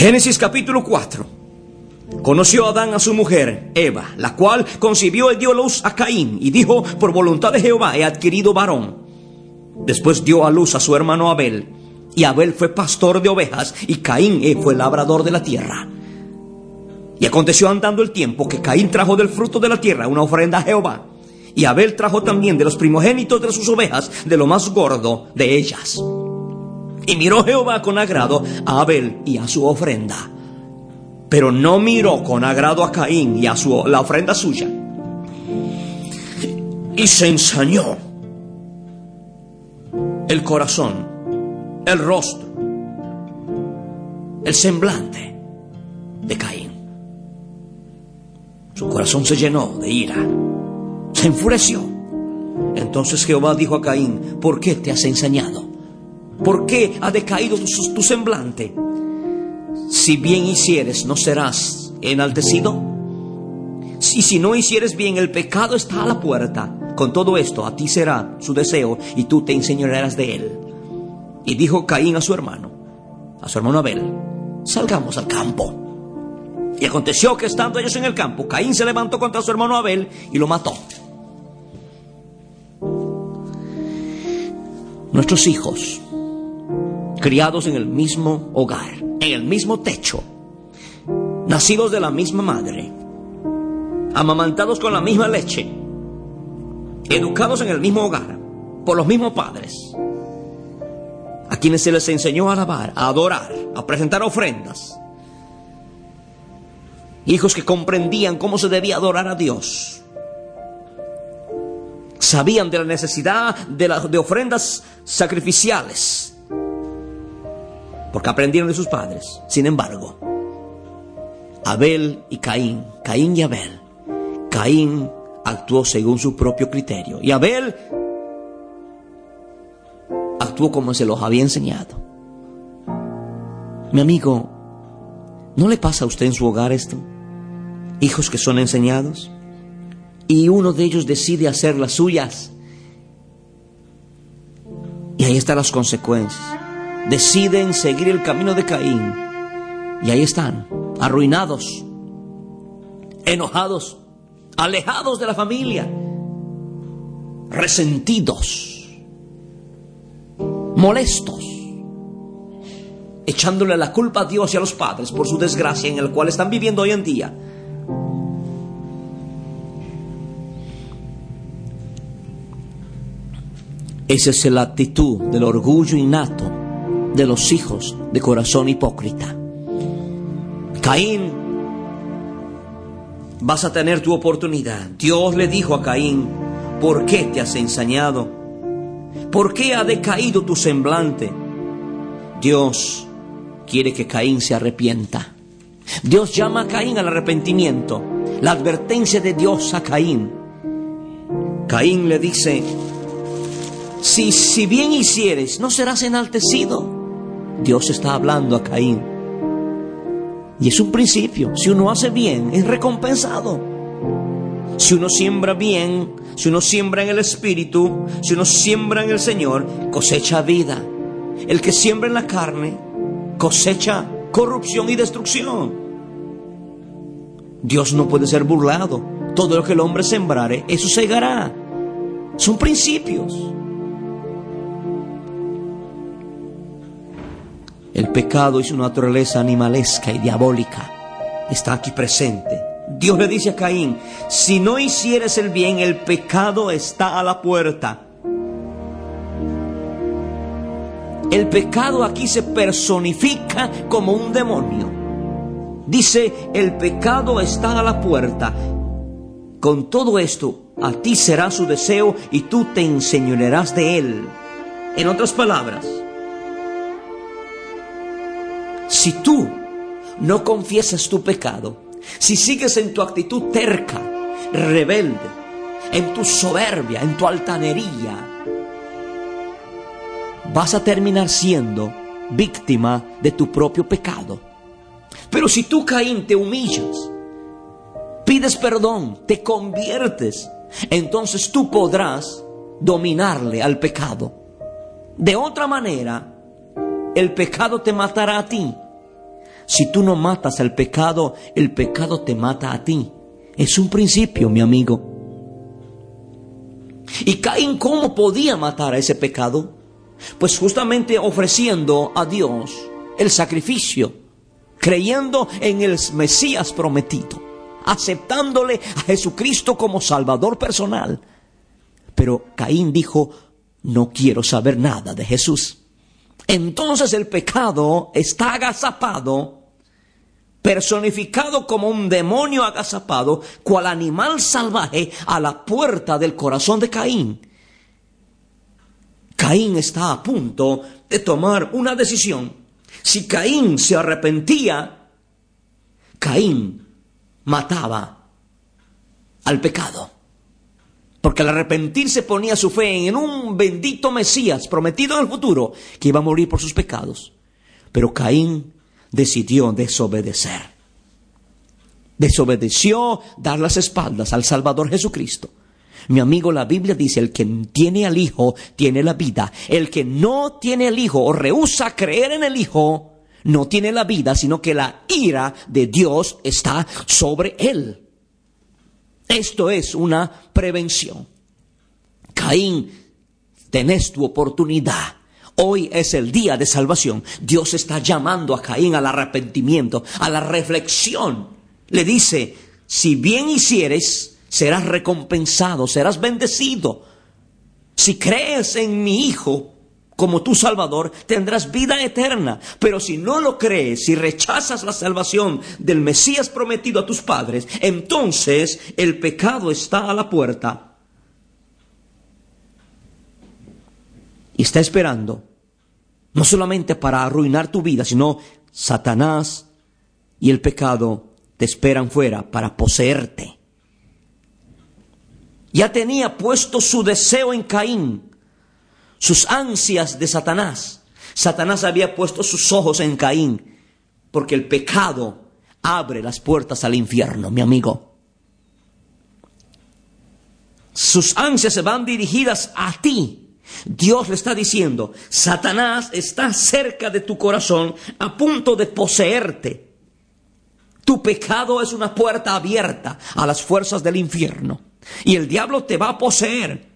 Génesis capítulo 4. Conoció Adán a su mujer, Eva, la cual concibió y dio luz a Caín, y dijo, por voluntad de Jehová he adquirido varón. Después dio a luz a su hermano Abel, y Abel fue pastor de ovejas, y Caín eh, fue labrador de la tierra. Y aconteció andando el tiempo que Caín trajo del fruto de la tierra una ofrenda a Jehová, y Abel trajo también de los primogénitos de sus ovejas, de lo más gordo de ellas. Y miró Jehová con agrado a Abel y a su ofrenda. Pero no miró con agrado a Caín y a su, la ofrenda suya. Y se ensañó el corazón, el rostro, el semblante de Caín. Su corazón se llenó de ira, se enfureció. Entonces Jehová dijo a Caín, ¿por qué te has ensañado? ¿Por qué ha decaído tu, tu semblante? Si bien hicieres, ¿no serás enaltecido? Y si no hicieres bien, el pecado está a la puerta. Con todo esto, a ti será su deseo y tú te enseñarás de él. Y dijo Caín a su hermano, a su hermano Abel, salgamos al campo. Y aconteció que estando ellos en el campo, Caín se levantó contra su hermano Abel y lo mató. Nuestros hijos criados en el mismo hogar, en el mismo techo, nacidos de la misma madre, amamantados con la misma leche, educados en el mismo hogar, por los mismos padres, a quienes se les enseñó a alabar, a adorar, a presentar ofrendas, hijos que comprendían cómo se debía adorar a Dios, sabían de la necesidad de, de ofrendas sacrificiales, porque aprendieron de sus padres. Sin embargo, Abel y Caín, Caín y Abel, Caín actuó según su propio criterio y Abel actuó como se los había enseñado. Mi amigo, ¿no le pasa a usted en su hogar esto? Hijos que son enseñados y uno de ellos decide hacer las suyas. Y ahí están las consecuencias deciden seguir el camino de Caín. Y ahí están, arruinados, enojados, alejados de la familia, resentidos, molestos, echándole la culpa a Dios y a los padres por su desgracia en el cual están viviendo hoy en día. Esa es la actitud del orgullo innato de los hijos de corazón hipócrita. Caín, vas a tener tu oportunidad. Dios le dijo a Caín, ¿por qué te has ensañado? ¿Por qué ha decaído tu semblante? Dios quiere que Caín se arrepienta. Dios llama a Caín al arrepentimiento. La advertencia de Dios a Caín. Caín le dice, si, si bien hicieres, ¿no serás enaltecido? Dios está hablando a Caín. Y es un principio. Si uno hace bien, es recompensado. Si uno siembra bien, si uno siembra en el Espíritu, si uno siembra en el Señor, cosecha vida. El que siembra en la carne, cosecha corrupción y destrucción. Dios no puede ser burlado. Todo lo que el hombre sembrare, eso segará. Son principios. El pecado y su naturaleza animalesca y diabólica está aquí presente. Dios le dice a Caín, si no hicieres el bien, el pecado está a la puerta. El pecado aquí se personifica como un demonio. Dice, el pecado está a la puerta. Con todo esto, a ti será su deseo y tú te enseñorearás de él. En otras palabras, si tú no confiesas tu pecado, si sigues en tu actitud terca, rebelde, en tu soberbia, en tu altanería, vas a terminar siendo víctima de tu propio pecado. Pero si tú, Caín, te humillas, pides perdón, te conviertes, entonces tú podrás dominarle al pecado. De otra manera, el pecado te matará a ti. Si tú no matas al pecado, el pecado te mata a ti. Es un principio, mi amigo. ¿Y Caín cómo podía matar a ese pecado? Pues justamente ofreciendo a Dios el sacrificio, creyendo en el Mesías prometido, aceptándole a Jesucristo como Salvador personal. Pero Caín dijo, no quiero saber nada de Jesús. Entonces el pecado está agazapado personificado como un demonio agazapado, cual animal salvaje a la puerta del corazón de Caín. Caín está a punto de tomar una decisión. Si Caín se arrepentía, Caín mataba al pecado. Porque al arrepentirse ponía su fe en un bendito Mesías prometido en el futuro que iba a morir por sus pecados. Pero Caín decidió desobedecer. Desobedeció dar las espaldas al Salvador Jesucristo. Mi amigo, la Biblia dice, el que tiene al Hijo tiene la vida. El que no tiene al Hijo o rehúsa creer en el Hijo, no tiene la vida, sino que la ira de Dios está sobre él. Esto es una prevención. Caín, tenés tu oportunidad Hoy es el día de salvación. Dios está llamando a Caín al arrepentimiento, a la reflexión. Le dice, si bien hicieres, serás recompensado, serás bendecido. Si crees en mi Hijo como tu Salvador, tendrás vida eterna. Pero si no lo crees, si rechazas la salvación del Mesías prometido a tus padres, entonces el pecado está a la puerta. Y está esperando no solamente para arruinar tu vida, sino Satanás y el pecado te esperan fuera para poseerte. Ya tenía puesto su deseo en Caín, sus ansias de Satanás. Satanás había puesto sus ojos en Caín, porque el pecado abre las puertas al infierno, mi amigo. Sus ansias se van dirigidas a ti, Dios le está diciendo, Satanás está cerca de tu corazón a punto de poseerte. Tu pecado es una puerta abierta a las fuerzas del infierno. Y el diablo te va a poseer.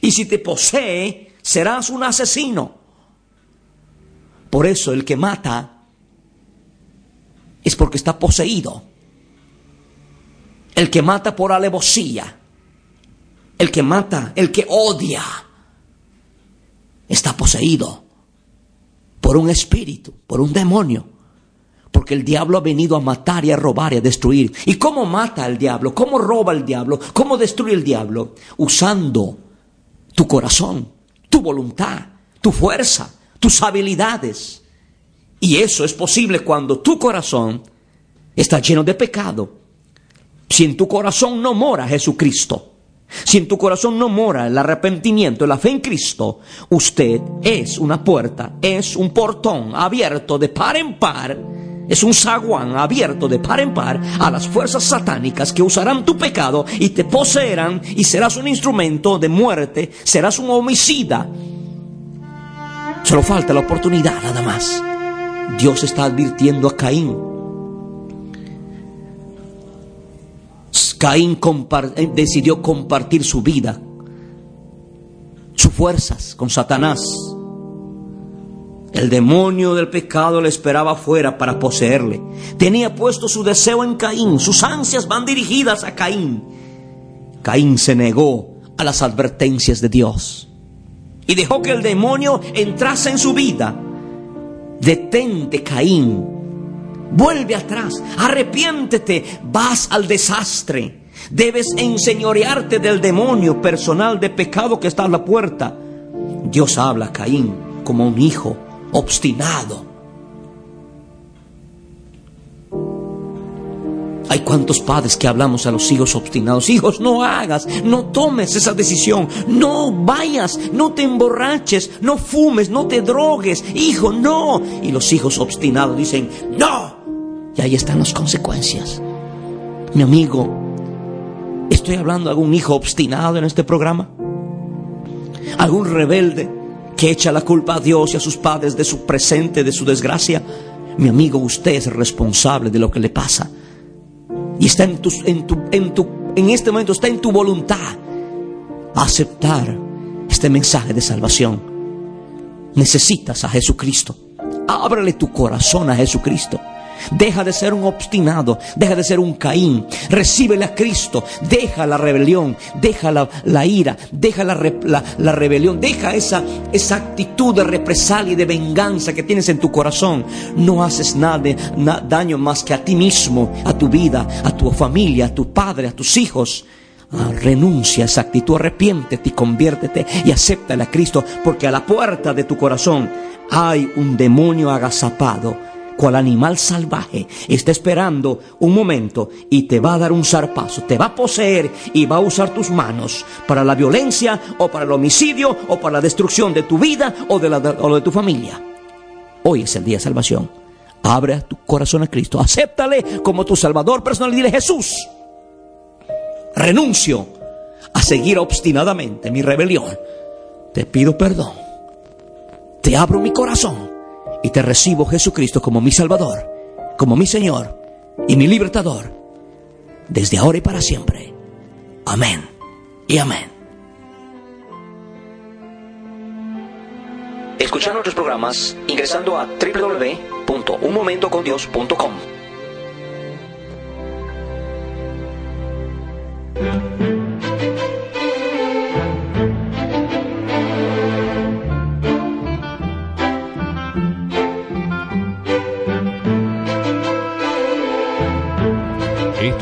Y si te posee, serás un asesino. Por eso el que mata es porque está poseído. El que mata por alevosía. El que mata, el que odia poseído por un espíritu, por un demonio. Porque el diablo ha venido a matar y a robar y a destruir. ¿Y cómo mata el diablo? ¿Cómo roba el diablo? ¿Cómo destruye el diablo? Usando tu corazón, tu voluntad, tu fuerza, tus habilidades. Y eso es posible cuando tu corazón está lleno de pecado. Si en tu corazón no mora Jesucristo, si en tu corazón no mora el arrepentimiento, la fe en Cristo, usted es una puerta, es un portón abierto de par en par, es un zaguán abierto de par en par a las fuerzas satánicas que usarán tu pecado y te poseerán y serás un instrumento de muerte, serás un homicida. Solo falta la oportunidad nada más. Dios está advirtiendo a Caín Caín eh, decidió compartir su vida, sus fuerzas con Satanás. El demonio del pecado le esperaba afuera para poseerle. Tenía puesto su deseo en Caín, sus ansias van dirigidas a Caín. Caín se negó a las advertencias de Dios y dejó que el demonio entrase en su vida. Detente, Caín, Vuelve atrás, arrepiéntete, vas al desastre. Debes enseñorearte del demonio personal de pecado que está a la puerta. Dios habla a Caín como un hijo obstinado. Hay cuantos padres que hablamos a los hijos obstinados. Hijos, no hagas, no tomes esa decisión, no vayas, no te emborraches, no fumes, no te drogues. Hijo, no. Y los hijos obstinados dicen, no. Y ahí están las consecuencias. Mi amigo, ¿estoy hablando de algún hijo obstinado en este programa? ¿Algún rebelde que echa la culpa a Dios y a sus padres de su presente, de su desgracia? Mi amigo, usted es responsable de lo que le pasa. Y está en, tu, en, tu, en, en este momento, está en tu voluntad aceptar este mensaje de salvación. Necesitas a Jesucristo. Ábrele tu corazón a Jesucristo. Deja de ser un obstinado, deja de ser un Caín. Recíbele a Cristo, deja la rebelión, deja la, ira, deja la, la, rebelión, deja esa, esa actitud de represalia y de venganza que tienes en tu corazón. No haces nada, daño más que a ti mismo, a tu vida, a tu familia, a tu padre, a tus hijos. Ah, renuncia a esa actitud, arrepiéntete y conviértete y acéptale a Cristo, porque a la puerta de tu corazón hay un demonio agazapado cual animal salvaje, está esperando un momento y te va a dar un zarpazo, te va a poseer y va a usar tus manos para la violencia o para el homicidio o para la destrucción de tu vida o de, la, de tu familia. Hoy es el día de salvación. Abre tu corazón a Cristo, acéptale como tu Salvador personal y dile Jesús, renuncio a seguir obstinadamente mi rebelión. Te pido perdón. Te abro mi corazón y te recibo Jesucristo como mi Salvador, como mi Señor y mi libertador, desde ahora y para siempre. Amén y amén. Escucha nuestros programas ingresando a www.unmomentocondios.com.